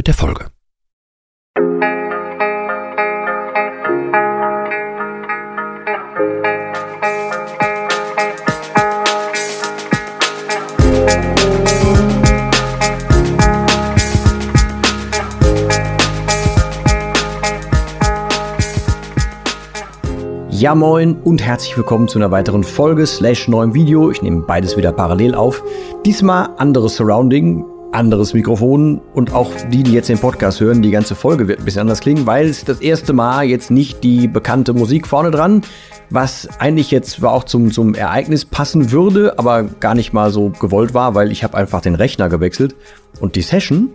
mit der Folge. Ja moin und herzlich willkommen zu einer weiteren Folge slash neuem Video. Ich nehme beides wieder parallel auf. Diesmal anderes Surrounding, anderes Mikrofon und auch die, die jetzt den Podcast hören, die ganze Folge wird ein bisschen anders klingen, weil es das erste Mal jetzt nicht die bekannte Musik vorne dran, was eigentlich jetzt auch zum, zum Ereignis passen würde, aber gar nicht mal so gewollt war, weil ich habe einfach den Rechner gewechselt und die Session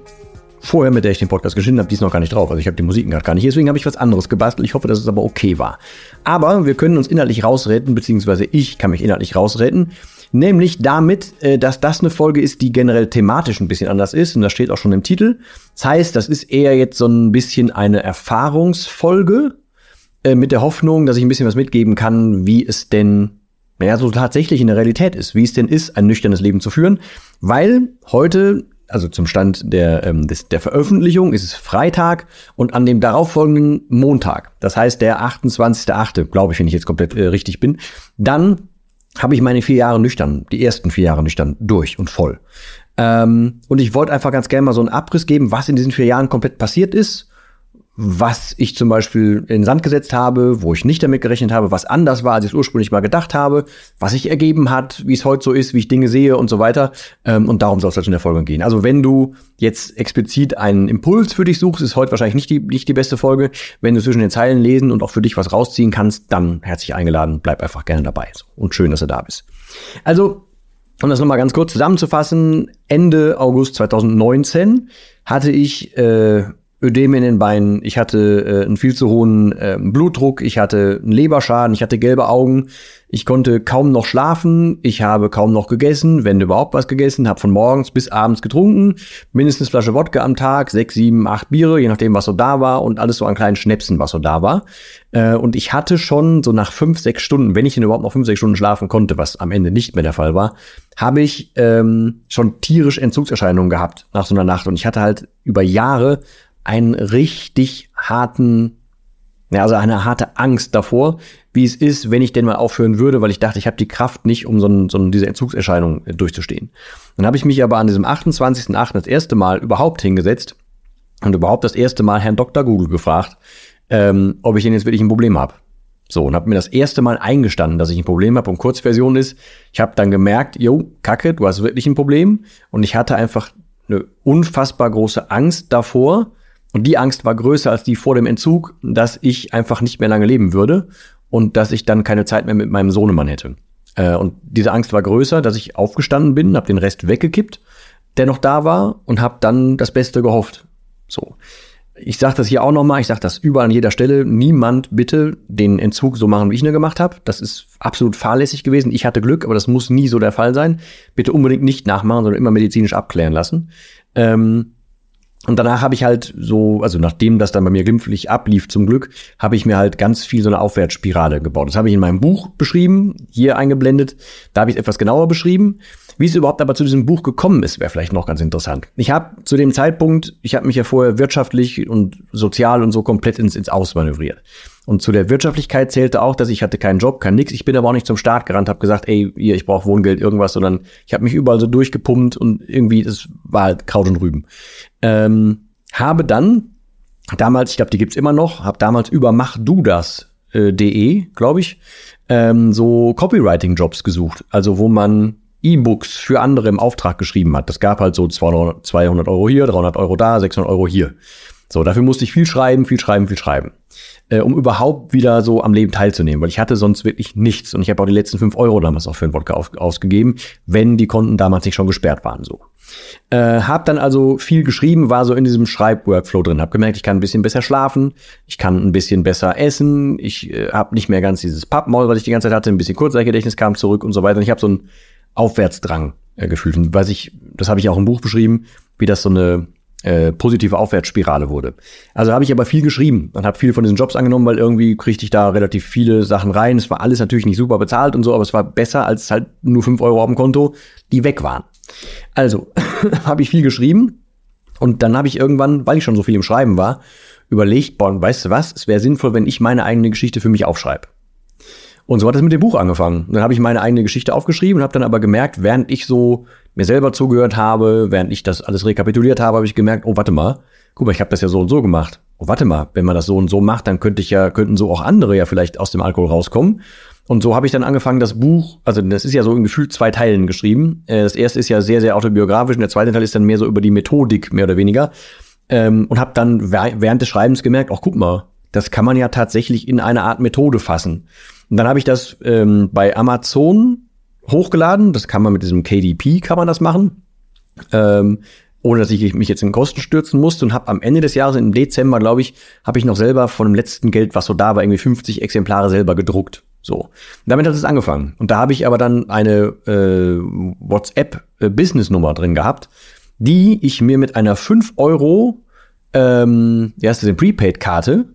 vorher, mit der ich den Podcast geschnitten habe, die ist noch gar nicht drauf. Also ich habe die Musik gerade gar nicht. Deswegen habe ich was anderes gebastelt. Ich hoffe, dass es aber okay war. Aber wir können uns inhaltlich rausretten, beziehungsweise ich kann mich inhaltlich rausretten. Nämlich damit, äh, dass das eine Folge ist, die generell thematisch ein bisschen anders ist. Und das steht auch schon im Titel. Das heißt, das ist eher jetzt so ein bisschen eine Erfahrungsfolge äh, mit der Hoffnung, dass ich ein bisschen was mitgeben kann, wie es denn naja, so tatsächlich in der Realität ist, wie es denn ist, ein nüchternes Leben zu führen. Weil heute, also zum Stand der, ähm, des, der Veröffentlichung, ist es Freitag und an dem darauffolgenden Montag, das heißt der 28.8., glaube ich, wenn ich jetzt komplett äh, richtig bin, dann habe ich meine vier Jahre nüchtern, die ersten vier Jahre nüchtern durch und voll. Ähm, und ich wollte einfach ganz gerne mal so einen Abriss geben, was in diesen vier Jahren komplett passiert ist was ich zum Beispiel in den Sand gesetzt habe, wo ich nicht damit gerechnet habe, was anders war, als ich es ursprünglich mal gedacht habe, was sich ergeben hat, wie es heute so ist, wie ich Dinge sehe und so weiter. Ähm, und darum soll es halt in der Folge gehen. Also wenn du jetzt explizit einen Impuls für dich suchst, ist heute wahrscheinlich nicht die, nicht die beste Folge. Wenn du zwischen den Zeilen lesen und auch für dich was rausziehen kannst, dann herzlich eingeladen, bleib einfach gerne dabei. Und schön, dass du da bist. Also, um das nochmal ganz kurz zusammenzufassen, Ende August 2019 hatte ich äh, Ödem in den Beinen, ich hatte äh, einen viel zu hohen äh, Blutdruck, ich hatte einen Leberschaden, ich hatte gelbe Augen, ich konnte kaum noch schlafen, ich habe kaum noch gegessen, wenn überhaupt was gegessen, habe von morgens bis abends getrunken, mindestens Flasche Wodka am Tag, sechs, sieben, acht Biere, je nachdem, was so da war. Und alles so an kleinen Schnäpsen, was so da war. Äh, und ich hatte schon so nach fünf, sechs Stunden, wenn ich denn überhaupt noch fünf, sechs Stunden schlafen konnte, was am Ende nicht mehr der Fall war, habe ich ähm, schon tierisch Entzugserscheinungen gehabt nach so einer Nacht. Und ich hatte halt über Jahre einen richtig harten, ja, also eine harte Angst davor, wie es ist, wenn ich denn mal aufhören würde, weil ich dachte, ich habe die Kraft nicht, um so, ein, so diese Entzugserscheinung durchzustehen. Dann habe ich mich aber an diesem 28.8. das erste Mal überhaupt hingesetzt und überhaupt das erste Mal Herrn Dr. Google gefragt, ähm, ob ich denn jetzt wirklich ein Problem habe. So, und habe mir das erste Mal eingestanden, dass ich ein Problem habe. Und Kurzversion ist, ich habe dann gemerkt, jo, Kacke, du hast wirklich ein Problem. Und ich hatte einfach eine unfassbar große Angst davor, und die Angst war größer als die vor dem Entzug, dass ich einfach nicht mehr lange leben würde und dass ich dann keine Zeit mehr mit meinem Sohnemann hätte. Äh, und diese Angst war größer, dass ich aufgestanden bin, habe den Rest weggekippt, der noch da war und habe dann das Beste gehofft. So. Ich sage das hier auch nochmal, ich sage das überall an jeder Stelle. Niemand bitte den Entzug so machen, wie ich ihn gemacht habe. Das ist absolut fahrlässig gewesen. Ich hatte Glück, aber das muss nie so der Fall sein. Bitte unbedingt nicht nachmachen, sondern immer medizinisch abklären lassen. Ähm, und danach habe ich halt so, also nachdem das dann bei mir glimpflich ablief zum Glück, habe ich mir halt ganz viel so eine Aufwärtsspirale gebaut. Das habe ich in meinem Buch beschrieben, hier eingeblendet. Da habe ich es etwas genauer beschrieben. Wie es überhaupt aber zu diesem Buch gekommen ist, wäre vielleicht noch ganz interessant. Ich habe zu dem Zeitpunkt, ich habe mich ja vorher wirtschaftlich und sozial und so komplett ins, ins Ausmanövriert. Und zu der Wirtschaftlichkeit zählte auch, dass ich hatte keinen Job, kein nix. Ich bin aber auch nicht zum Start gerannt, habe gesagt, ey, hier, ich brauche Wohngeld, irgendwas, sondern ich habe mich überall so durchgepumpt und irgendwie, das war halt Kraut und Rüben. Ähm, habe dann damals, ich glaube, die gibt's immer noch, habe damals über machdudas.de, äh, glaube ich, ähm, so Copywriting-Jobs gesucht. Also wo man E-Books für andere im Auftrag geschrieben hat. Das gab halt so 200, 200 Euro hier, 300 Euro da, 600 Euro hier. So, dafür musste ich viel schreiben, viel schreiben, viel schreiben. Äh, um überhaupt wieder so am Leben teilzunehmen, weil ich hatte sonst wirklich nichts. Und ich habe auch die letzten fünf Euro damals auch für den Wodka auf, ausgegeben, wenn die Konten damals nicht schon gesperrt waren. So. Äh, hab dann also viel geschrieben, war so in diesem Schreibworkflow drin. Hab gemerkt, ich kann ein bisschen besser schlafen, ich kann ein bisschen besser essen, ich äh, habe nicht mehr ganz dieses Pappmaul, was ich die ganze Zeit hatte, ein bisschen Kurzzeitgedächtnis kam zurück und so weiter. Und ich habe so einen Aufwärtsdrang äh, gefühlt. Weiß ich, das habe ich auch im Buch beschrieben, wie das so eine äh, positive Aufwärtsspirale wurde. Also habe ich aber viel geschrieben und habe viel von diesen Jobs angenommen, weil irgendwie kriegte ich da relativ viele Sachen rein. Es war alles natürlich nicht super bezahlt und so, aber es war besser als halt nur fünf Euro auf dem Konto, die weg waren. Also habe ich viel geschrieben und dann habe ich irgendwann, weil ich schon so viel im Schreiben war, überlegt, boah, weißt du was, es wäre sinnvoll, wenn ich meine eigene Geschichte für mich aufschreibe. Und so hat es mit dem Buch angefangen. Dann habe ich meine eigene Geschichte aufgeschrieben und habe dann aber gemerkt, während ich so mir selber zugehört habe, während ich das alles rekapituliert habe, habe ich gemerkt, oh, warte mal, guck mal, ich habe das ja so und so gemacht. Oh, warte mal, wenn man das so und so macht, dann könnte ich ja, könnten so auch andere ja vielleicht aus dem Alkohol rauskommen. Und so habe ich dann angefangen, das Buch, also das ist ja so in gefühlt zwei Teilen geschrieben. Äh, das erste ist ja sehr, sehr autobiografisch und der zweite Teil ist dann mehr so über die Methodik, mehr oder weniger. Ähm, und habe dann während des Schreibens gemerkt, ach guck mal, das kann man ja tatsächlich in eine Art Methode fassen. Und dann habe ich das ähm, bei Amazon hochgeladen. Das kann man mit diesem KDP, kann man das machen. Ähm, ohne dass ich mich jetzt in Kosten stürzen musste und habe am Ende des Jahres, im Dezember, glaube ich, habe ich noch selber von dem letzten Geld, was so da war, irgendwie 50 Exemplare selber gedruckt. So. Damit hat es angefangen. Und da habe ich aber dann eine äh, WhatsApp-Business-Nummer drin gehabt, die ich mir mit einer 5 Euro, ähm, wie heißt das, Prepaid-Karte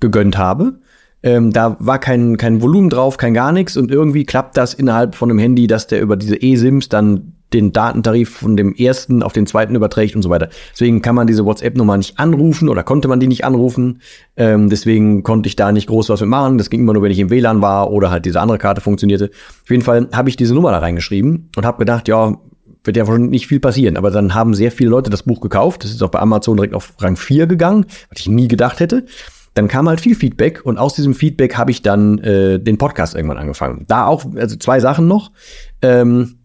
gegönnt habe. Ähm, da war kein, kein Volumen drauf, kein gar nichts und irgendwie klappt das innerhalb von einem Handy, dass der über diese eSIMs dann den Datentarif von dem ersten auf den zweiten überträgt und so weiter. Deswegen kann man diese WhatsApp-Nummer nicht anrufen oder konnte man die nicht anrufen. Ähm, deswegen konnte ich da nicht groß was mit machen. Das ging immer nur, wenn ich im WLAN war oder halt diese andere Karte funktionierte. Auf jeden Fall habe ich diese Nummer da reingeschrieben und habe gedacht, ja, wird ja schon nicht viel passieren. Aber dann haben sehr viele Leute das Buch gekauft. Das ist auch bei Amazon direkt auf Rang 4 gegangen, was ich nie gedacht hätte. Dann kam halt viel Feedback und aus diesem Feedback habe ich dann äh, den Podcast irgendwann angefangen. Da auch, also zwei Sachen noch. Ähm,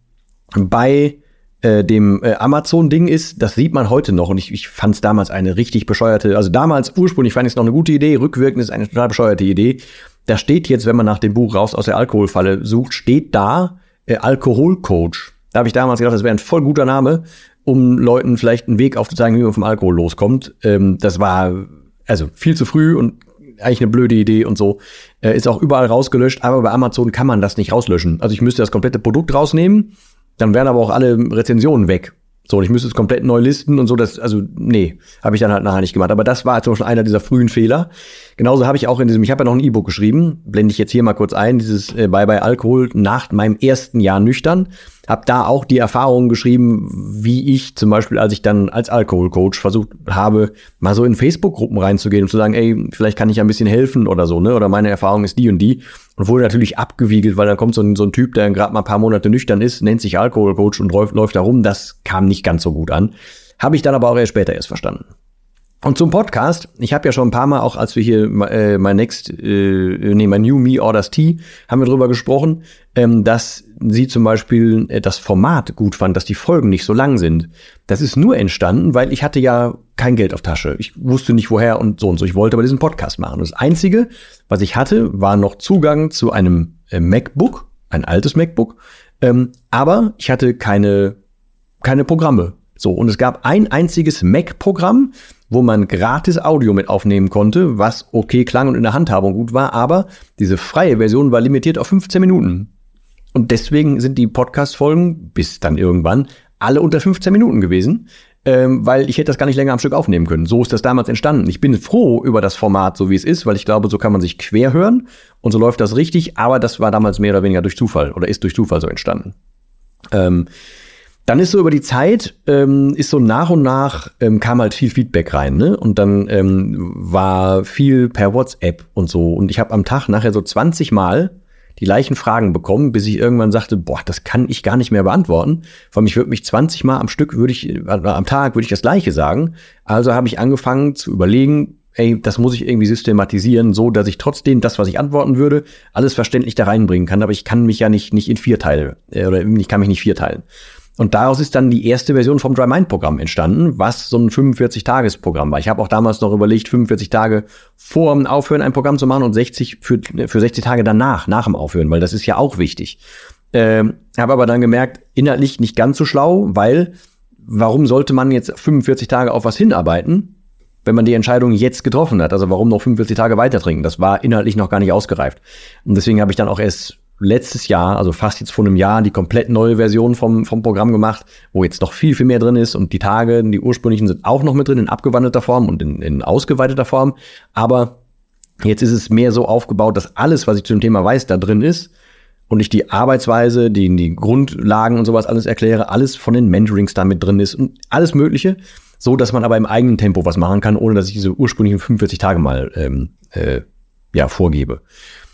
bei äh, dem äh, Amazon-Ding ist, das sieht man heute noch und ich, ich fand es damals eine richtig bescheuerte, also damals ursprünglich fand ich es noch eine gute Idee, rückwirkend ist eine total bescheuerte Idee. Da steht jetzt, wenn man nach dem Buch raus aus der Alkoholfalle sucht, steht da äh, Alkoholcoach. Da habe ich damals gedacht, das wäre ein voll guter Name, um Leuten vielleicht einen Weg aufzuzeigen, wie man vom Alkohol loskommt. Ähm, das war also viel zu früh und eigentlich eine blöde Idee und so. Äh, ist auch überall rausgelöscht, aber bei Amazon kann man das nicht rauslöschen. Also ich müsste das komplette Produkt rausnehmen, dann wären aber auch alle Rezensionen weg. So, und ich müsste es komplett neu listen und so, das, also, nee, habe ich dann halt nachher nicht gemacht. Aber das war zum Beispiel einer dieser frühen Fehler. Genauso habe ich auch in diesem, ich habe ja noch ein E-Book geschrieben, blende ich jetzt hier mal kurz ein, dieses äh, Bye Bye Alkohol nach meinem ersten Jahr nüchtern habe da auch die Erfahrungen geschrieben, wie ich zum Beispiel, als ich dann als Alkoholcoach versucht habe, mal so in Facebook-Gruppen reinzugehen und zu sagen, ey, vielleicht kann ich ein bisschen helfen oder so, ne? Oder meine Erfahrung ist die und die. Und wurde natürlich abgewiegelt, weil da kommt so ein, so ein Typ, der gerade mal ein paar Monate nüchtern ist, nennt sich Alkoholcoach und läuft, läuft da rum. Das kam nicht ganz so gut an. Habe ich dann aber auch erst später erst verstanden. Und zum Podcast, ich habe ja schon ein paar Mal auch, als wir hier äh, mein Next, äh, nee, mein New Me Orders Tea, haben wir drüber gesprochen, ähm, dass sie zum Beispiel äh, das Format gut fand, dass die Folgen nicht so lang sind. Das ist nur entstanden, weil ich hatte ja kein Geld auf Tasche. Ich wusste nicht woher und so und so. Ich wollte aber diesen Podcast machen. das Einzige, was ich hatte, war noch Zugang zu einem äh, MacBook, ein altes MacBook, ähm, aber ich hatte keine, keine Programme. So, und es gab ein einziges Mac-Programm, wo man gratis Audio mit aufnehmen konnte, was okay klang und in der Handhabung gut war, aber diese freie Version war limitiert auf 15 Minuten. Und deswegen sind die Podcast-Folgen bis dann irgendwann alle unter 15 Minuten gewesen, ähm, weil ich hätte das gar nicht länger am Stück aufnehmen können. So ist das damals entstanden. Ich bin froh über das Format, so wie es ist, weil ich glaube, so kann man sich quer hören und so läuft das richtig, aber das war damals mehr oder weniger durch Zufall oder ist durch Zufall so entstanden. Ähm, dann ist so über die Zeit, ähm, ist so nach und nach ähm, kam halt viel Feedback rein, ne? Und dann ähm, war viel per WhatsApp und so. Und ich habe am Tag nachher so 20 Mal die gleichen Fragen bekommen, bis ich irgendwann sagte, boah, das kann ich gar nicht mehr beantworten. Vor allem, ich würde mich 20 Mal am Stück, würde ich, äh, am Tag würde ich das Gleiche sagen. Also habe ich angefangen zu überlegen, ey, das muss ich irgendwie systematisieren, so dass ich trotzdem das, was ich antworten würde, alles verständlich da reinbringen kann. Aber ich kann mich ja nicht, nicht in vier Teile, äh, oder ich kann mich nicht vier teilen. Und daraus ist dann die erste Version vom Dry Mind Programm entstanden, was so ein 45-Tages-Programm war. Ich habe auch damals noch überlegt, 45 Tage vor dem Aufhören ein Programm zu machen und 60 für, für 60 Tage danach, nach dem Aufhören, weil das ist ja auch wichtig. Ähm, habe aber dann gemerkt, inhaltlich nicht ganz so schlau, weil warum sollte man jetzt 45 Tage auf was hinarbeiten, wenn man die Entscheidung jetzt getroffen hat? Also warum noch 45 Tage weiter trinken? Das war inhaltlich noch gar nicht ausgereift. Und deswegen habe ich dann auch erst letztes Jahr, also fast jetzt vor einem Jahr, die komplett neue Version vom, vom Programm gemacht, wo jetzt noch viel, viel mehr drin ist. Und die Tage, die ursprünglichen sind auch noch mit drin in abgewandelter Form und in, in ausgeweiteter Form. Aber jetzt ist es mehr so aufgebaut, dass alles, was ich zu dem Thema weiß, da drin ist. Und ich die Arbeitsweise, die, die Grundlagen und sowas alles erkläre, alles von den Mentorings da mit drin ist und alles Mögliche, so dass man aber im eigenen Tempo was machen kann, ohne dass ich diese ursprünglichen 45 Tage mal ähm, äh, ja, vorgebe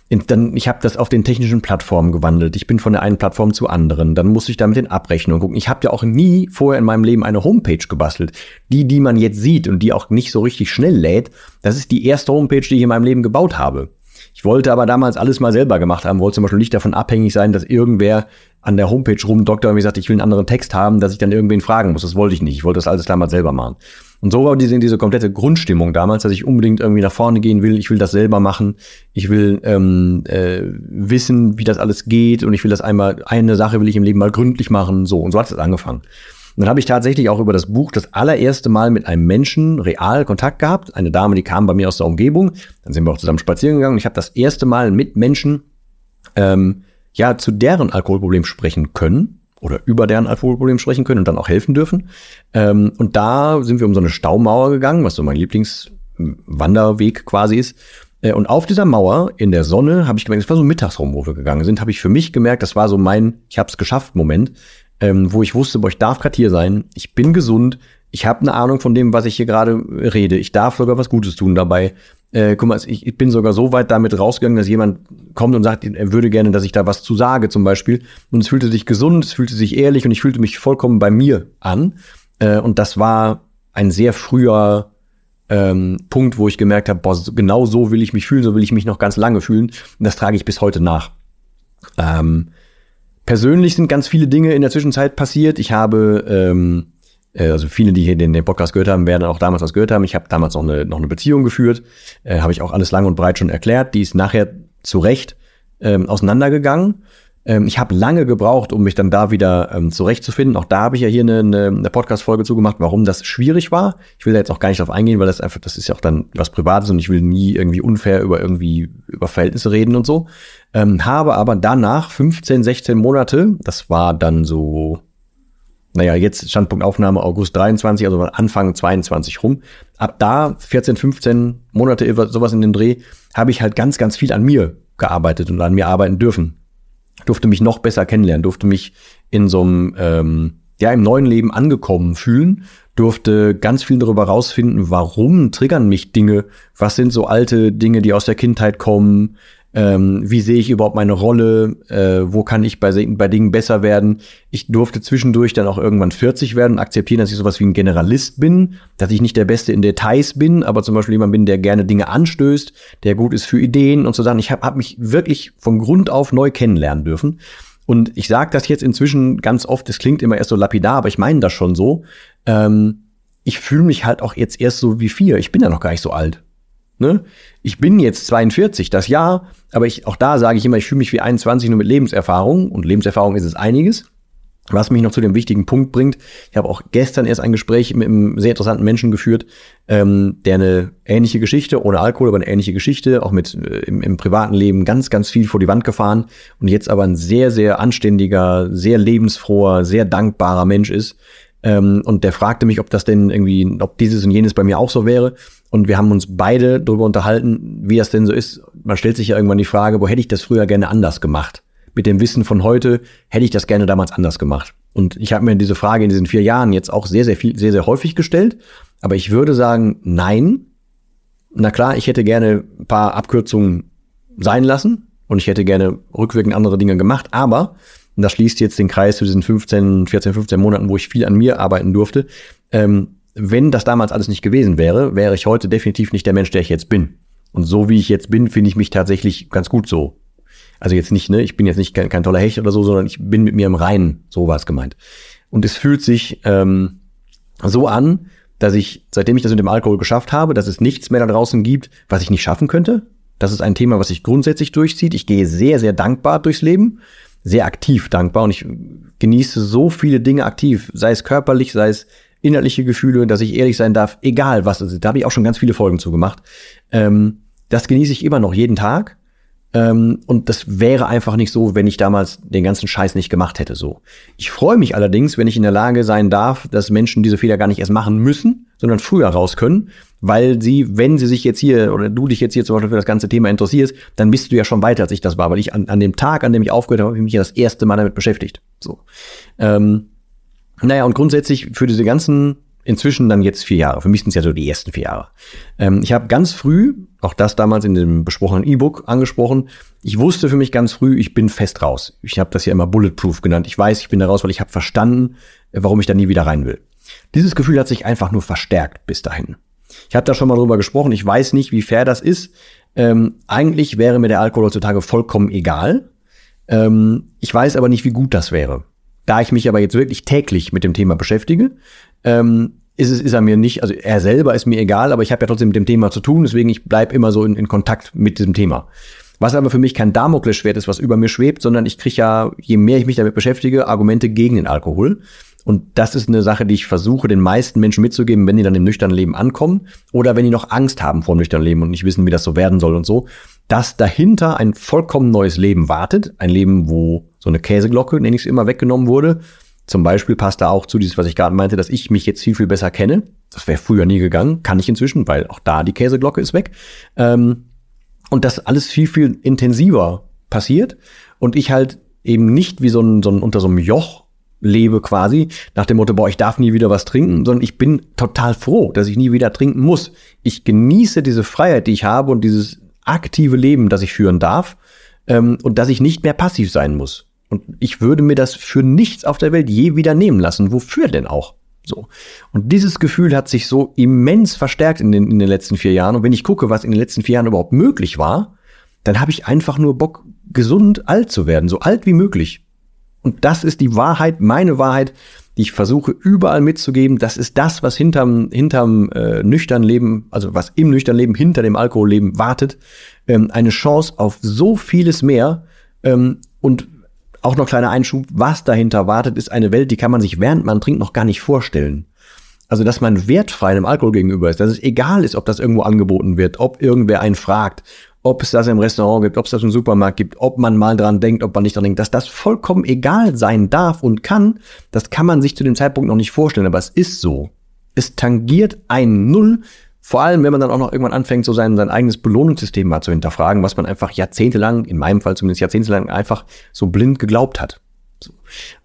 dann, ich habe das auf den technischen Plattformen gewandelt. Ich bin von der einen Plattform zur anderen. Dann muss ich da mit den Abrechnungen gucken. Ich habe ja auch nie vorher in meinem Leben eine Homepage gebastelt. Die, die man jetzt sieht und die auch nicht so richtig schnell lädt, das ist die erste Homepage, die ich in meinem Leben gebaut habe. Ich wollte aber damals alles mal selber gemacht haben, wollte zum Beispiel nicht davon abhängig sein, dass irgendwer an der Homepage rumdoktor und mir sagt, ich will einen anderen Text haben, dass ich dann irgendwen fragen muss. Das wollte ich nicht. Ich wollte das alles damals selber machen. Und so war diese, diese komplette Grundstimmung damals, dass ich unbedingt irgendwie nach vorne gehen will. Ich will das selber machen. Ich will ähm, äh, wissen, wie das alles geht. Und ich will das einmal, eine Sache will ich im Leben mal gründlich machen. So, und so hat es angefangen. Und dann habe ich tatsächlich auch über das Buch das allererste Mal mit einem Menschen real Kontakt gehabt. Eine Dame, die kam bei mir aus der Umgebung. Dann sind wir auch zusammen spazieren gegangen. Und ich habe das erste Mal mit Menschen ähm, ja zu deren Alkoholproblem sprechen können oder über deren Alkoholproblem sprechen können und dann auch helfen dürfen. Ähm, und da sind wir um so eine Staumauer gegangen, was so mein Lieblingswanderweg quasi ist. Äh, und auf dieser Mauer in der Sonne habe ich gemerkt, es war so mittags rum, wo wir gegangen sind, habe ich für mich gemerkt, das war so mein, ich habe es geschafft Moment, ähm, wo ich wusste, boah, ich darf gerade hier sein, ich bin gesund, ich habe eine Ahnung von dem, was ich hier gerade rede, ich darf sogar was Gutes tun dabei. Äh, guck mal, ich, ich bin sogar so weit damit rausgegangen, dass jemand kommt und sagt, er würde gerne, dass ich da was zu sage, zum Beispiel. Und es fühlte sich gesund, es fühlte sich ehrlich und ich fühlte mich vollkommen bei mir an. Äh, und das war ein sehr früher ähm, Punkt, wo ich gemerkt habe, boah, genau so will ich mich fühlen, so will ich mich noch ganz lange fühlen. Und das trage ich bis heute nach. Ähm, persönlich sind ganz viele Dinge in der Zwischenzeit passiert. Ich habe, ähm, äh, also viele, die hier den, den, Podcast gehört haben, werden auch damals was gehört haben. Ich habe damals noch eine, noch eine Beziehung geführt, äh, habe ich auch alles lang und breit schon erklärt. Die ist nachher zu Recht ähm, auseinandergegangen. Ähm, ich habe lange gebraucht, um mich dann da wieder ähm, zurechtzufinden. Auch da habe ich ja hier eine, eine, eine Podcast-Folge zugemacht, warum das schwierig war. Ich will da jetzt auch gar nicht drauf eingehen, weil das einfach, das ist ja auch dann was Privates und ich will nie irgendwie unfair über irgendwie über Verhältnisse reden und so. Ähm, habe aber danach 15, 16 Monate, das war dann so, naja, jetzt Standpunkt Aufnahme August 23, also Anfang 22 rum. Ab da 14, 15 Monate, sowas in den Dreh, habe ich halt ganz, ganz viel an mir gearbeitet und an mir arbeiten dürfen durfte mich noch besser kennenlernen, durfte mich in so einem, ähm, ja, im neuen Leben angekommen fühlen, durfte ganz viel darüber rausfinden, warum triggern mich Dinge, was sind so alte Dinge, die aus der Kindheit kommen, ähm, wie sehe ich überhaupt meine Rolle, äh, wo kann ich bei, bei Dingen besser werden. Ich durfte zwischendurch dann auch irgendwann 40 werden, akzeptieren, dass ich sowas wie ein Generalist bin, dass ich nicht der Beste in Details bin, aber zum Beispiel jemand bin, der gerne Dinge anstößt, der gut ist für Ideen und so Sachen. Ich habe hab mich wirklich von Grund auf neu kennenlernen dürfen. Und ich sage das jetzt inzwischen ganz oft, es klingt immer erst so lapidar, aber ich meine das schon so. Ähm, ich fühle mich halt auch jetzt erst so wie vier. Ich bin ja noch gar nicht so alt. Ne? Ich bin jetzt 42, das Jahr, aber ich, auch da sage ich immer, ich fühle mich wie 21 nur mit Lebenserfahrung und Lebenserfahrung ist es einiges. Was mich noch zu dem wichtigen Punkt bringt, ich habe auch gestern erst ein Gespräch mit einem sehr interessanten Menschen geführt, ähm, der eine ähnliche Geschichte, ohne Alkohol, aber eine ähnliche Geschichte, auch mit äh, im, im privaten Leben ganz, ganz viel vor die Wand gefahren und jetzt aber ein sehr, sehr anständiger, sehr lebensfroher, sehr dankbarer Mensch ist. Ähm, und der fragte mich, ob das denn irgendwie, ob dieses und jenes bei mir auch so wäre. Und wir haben uns beide darüber unterhalten, wie das denn so ist. Man stellt sich ja irgendwann die Frage, wo hätte ich das früher gerne anders gemacht? Mit dem Wissen von heute hätte ich das gerne damals anders gemacht. Und ich habe mir diese Frage in diesen vier Jahren jetzt auch sehr, sehr viel, sehr, sehr häufig gestellt. Aber ich würde sagen, nein. Na klar, ich hätte gerne ein paar Abkürzungen sein lassen und ich hätte gerne rückwirkend andere Dinge gemacht. Aber, und das schließt jetzt den Kreis zu diesen 15, 14, 15 Monaten, wo ich viel an mir arbeiten durfte, ähm, wenn das damals alles nicht gewesen wäre, wäre ich heute definitiv nicht der Mensch, der ich jetzt bin. Und so wie ich jetzt bin, finde ich mich tatsächlich ganz gut so. Also jetzt nicht, ne, ich bin jetzt nicht kein, kein toller Hecht oder so, sondern ich bin mit mir im Reinen, so war es gemeint. Und es fühlt sich ähm, so an, dass ich, seitdem ich das mit dem Alkohol geschafft habe, dass es nichts mehr da draußen gibt, was ich nicht schaffen könnte. Das ist ein Thema, was sich grundsätzlich durchzieht. Ich gehe sehr, sehr dankbar durchs Leben, sehr aktiv dankbar und ich genieße so viele Dinge aktiv, sei es körperlich, sei es innerliche Gefühle, dass ich ehrlich sein darf, egal was es ist. Da habe ich auch schon ganz viele Folgen zu gemacht. Ähm, das genieße ich immer noch jeden Tag. Ähm, und das wäre einfach nicht so, wenn ich damals den ganzen Scheiß nicht gemacht hätte. So. Ich freue mich allerdings, wenn ich in der Lage sein darf, dass Menschen diese Fehler gar nicht erst machen müssen, sondern früher raus können, weil sie, wenn sie sich jetzt hier oder du dich jetzt hier zum Beispiel für das ganze Thema interessierst, dann bist du ja schon weiter, als ich das war, weil ich an, an dem Tag, an dem ich aufgehört habe, habe ich mich ja das erste Mal damit beschäftigt. So. Ähm, naja, und grundsätzlich für diese ganzen, inzwischen dann jetzt vier Jahre, für mich sind es ja so die ersten vier Jahre. Ähm, ich habe ganz früh, auch das damals in dem besprochenen E-Book angesprochen, ich wusste für mich ganz früh, ich bin fest raus. Ich habe das ja immer Bulletproof genannt. Ich weiß, ich bin da raus, weil ich habe verstanden, warum ich da nie wieder rein will. Dieses Gefühl hat sich einfach nur verstärkt bis dahin. Ich habe da schon mal drüber gesprochen, ich weiß nicht, wie fair das ist. Ähm, eigentlich wäre mir der Alkohol heutzutage vollkommen egal. Ähm, ich weiß aber nicht, wie gut das wäre. Da ich mich aber jetzt wirklich täglich mit dem Thema beschäftige, ähm, ist es ist er mir nicht, also er selber ist mir egal, aber ich habe ja trotzdem mit dem Thema zu tun, deswegen ich bleib immer so in, in Kontakt mit diesem Thema. Was aber für mich kein Damoklesschwert ist, was über mir schwebt, sondern ich kriege ja, je mehr ich mich damit beschäftige, Argumente gegen den Alkohol. Und das ist eine Sache, die ich versuche, den meisten Menschen mitzugeben, wenn die dann im nüchternen Leben ankommen oder wenn die noch Angst haben vor dem nüchternen Leben und nicht wissen, wie das so werden soll und so, dass dahinter ein vollkommen neues Leben wartet. Ein Leben, wo so eine Käseglocke, nenne ich es immer, weggenommen wurde. Zum Beispiel passt da auch zu dieses, was ich gerade meinte, dass ich mich jetzt viel, viel besser kenne. Das wäre früher nie gegangen, kann ich inzwischen, weil auch da die Käseglocke ist weg. Ähm, und das alles viel, viel intensiver passiert und ich halt eben nicht wie so ein, so ein unter so einem Joch lebe quasi, nach dem Motto, boah, ich darf nie wieder was trinken, sondern ich bin total froh, dass ich nie wieder trinken muss. Ich genieße diese Freiheit, die ich habe und dieses aktive Leben, das ich führen darf ähm, und dass ich nicht mehr passiv sein muss. Und ich würde mir das für nichts auf der Welt je wieder nehmen lassen. Wofür denn auch? So. Und dieses Gefühl hat sich so immens verstärkt in den, in den letzten vier Jahren. Und wenn ich gucke, was in den letzten vier Jahren überhaupt möglich war, dann habe ich einfach nur Bock, gesund alt zu werden, so alt wie möglich. Und das ist die Wahrheit, meine Wahrheit, die ich versuche überall mitzugeben. Das ist das, was hinterm, hinterm äh, nüchternen Leben, also was im nüchternen Leben hinter dem Alkoholleben wartet. Ähm, eine Chance auf so vieles mehr. Ähm, und auch noch kleiner Einschub, was dahinter wartet, ist eine Welt, die kann man sich während man trinkt noch gar nicht vorstellen. Also, dass man wertfrei dem Alkohol gegenüber ist, dass es egal ist, ob das irgendwo angeboten wird, ob irgendwer einen fragt, ob es das im Restaurant gibt, ob es das im Supermarkt gibt, ob man mal dran denkt, ob man nicht dran denkt, dass das vollkommen egal sein darf und kann, das kann man sich zu dem Zeitpunkt noch nicht vorstellen, aber es ist so. Es tangiert ein Null, vor allem wenn man dann auch noch irgendwann anfängt, so sein, sein eigenes Belohnungssystem mal zu hinterfragen, was man einfach jahrzehntelang, in meinem Fall zumindest jahrzehntelang, einfach so blind geglaubt hat.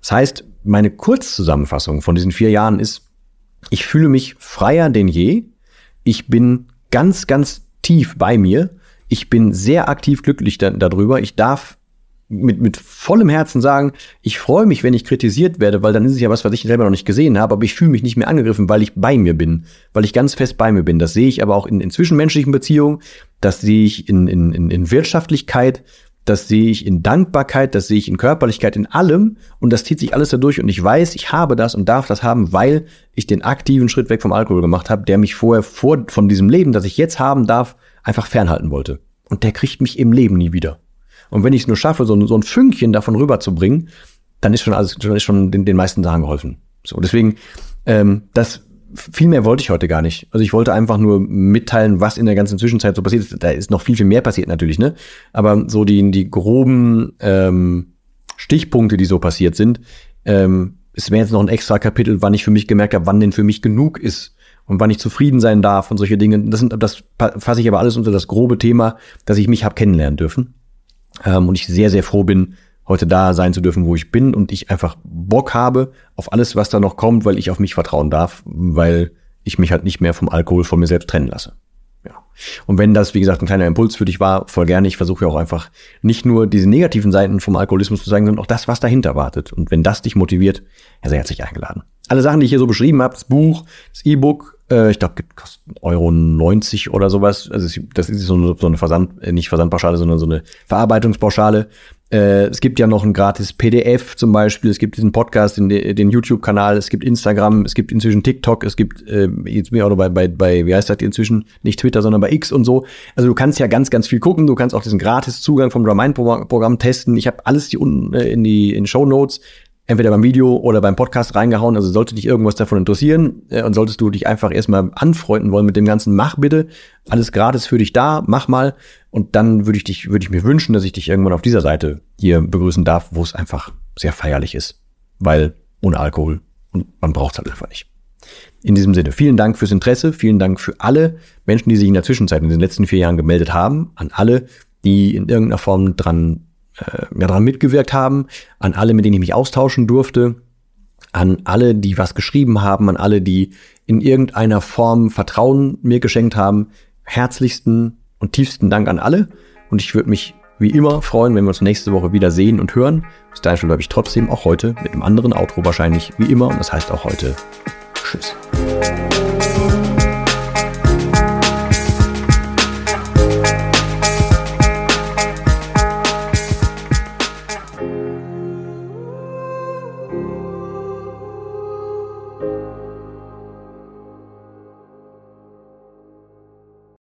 Das heißt, meine Kurzzusammenfassung von diesen vier Jahren ist, ich fühle mich freier denn je. Ich bin ganz, ganz tief bei mir ich bin sehr aktiv glücklich da, darüber. Ich darf mit, mit vollem Herzen sagen, ich freue mich, wenn ich kritisiert werde, weil dann ist es ja was, was ich selber noch nicht gesehen habe, aber ich fühle mich nicht mehr angegriffen, weil ich bei mir bin, weil ich ganz fest bei mir bin. Das sehe ich aber auch in, in zwischenmenschlichen Beziehungen, das sehe ich in, in, in, in Wirtschaftlichkeit, das sehe ich in Dankbarkeit, das sehe ich in Körperlichkeit, in allem und das zieht sich alles dadurch und ich weiß, ich habe das und darf das haben, weil ich den aktiven Schritt weg vom Alkohol gemacht habe, der mich vorher vor, von diesem Leben, das ich jetzt haben darf, einfach fernhalten wollte. Und der kriegt mich im Leben nie wieder. Und wenn ich es nur schaffe, so, so ein Fünkchen davon rüberzubringen, dann ist schon alles, dann ist schon den, den meisten Sachen geholfen. So, deswegen, ähm, das viel mehr wollte ich heute gar nicht. Also ich wollte einfach nur mitteilen, was in der ganzen Zwischenzeit so passiert ist. Da ist noch viel, viel mehr passiert natürlich, ne? Aber so die, die groben ähm, Stichpunkte, die so passiert sind, ähm, es wäre jetzt noch ein extra Kapitel, wann ich für mich gemerkt habe, wann denn für mich genug ist und wann ich zufrieden sein darf und solche Dinge. Das, sind, das fasse ich aber alles unter das grobe Thema, dass ich mich habe kennenlernen dürfen. Ähm, und ich sehr, sehr froh bin, heute da sein zu dürfen, wo ich bin und ich einfach Bock habe auf alles, was da noch kommt, weil ich auf mich vertrauen darf, weil ich mich halt nicht mehr vom Alkohol von mir selbst trennen lasse. Ja. Und wenn das, wie gesagt, ein kleiner Impuls für dich war, voll gerne. Ich versuche ja auch einfach nicht nur diese negativen Seiten vom Alkoholismus zu zeigen, sondern auch das, was dahinter wartet. Und wenn das dich motiviert, ja, sehr herzlich eingeladen. Alle Sachen, die ich hier so beschrieben habe, das Buch, das E-Book, äh, ich glaube, kostet Euro 90 oder sowas. Also das ist so eine, so eine Versand, äh, nicht Versandpauschale, sondern so eine Verarbeitungspauschale. Äh, es gibt ja noch ein gratis PDF zum Beispiel. Es gibt diesen Podcast, den, den YouTube-Kanal. Es gibt Instagram. Es gibt inzwischen TikTok. Es gibt äh, jetzt mir auch noch bei, bei, bei, wie heißt das inzwischen? Nicht Twitter, sondern bei X und so. Also du kannst ja ganz, ganz viel gucken. Du kannst auch diesen gratis Zugang vom Dramine-Programm testen. Ich habe alles hier unten äh, in die in Show Notes entweder beim Video oder beim Podcast reingehauen. Also sollte dich irgendwas davon interessieren äh, und solltest du dich einfach erstmal anfreunden wollen mit dem Ganzen, mach bitte. Alles gratis für dich da, mach mal. Und dann würde ich dich, würde ich mir wünschen, dass ich dich irgendwann auf dieser Seite hier begrüßen darf, wo es einfach sehr feierlich ist. Weil ohne Alkohol und man braucht es halt einfach nicht. In diesem Sinne, vielen Dank fürs Interesse, vielen Dank für alle Menschen, die sich in der Zwischenzeit in den letzten vier Jahren gemeldet haben, an alle, die in irgendeiner Form dran äh, ja, daran mitgewirkt haben, an alle, mit denen ich mich austauschen durfte, an alle, die was geschrieben haben, an alle, die in irgendeiner Form Vertrauen mir geschenkt haben. Herzlichsten und tiefsten Dank an alle. Und ich würde mich wie immer freuen, wenn wir uns nächste Woche wieder sehen und hören. Bis dahin bleibe ich trotzdem auch heute mit einem anderen Outro wahrscheinlich wie immer. Und das heißt auch heute Tschüss.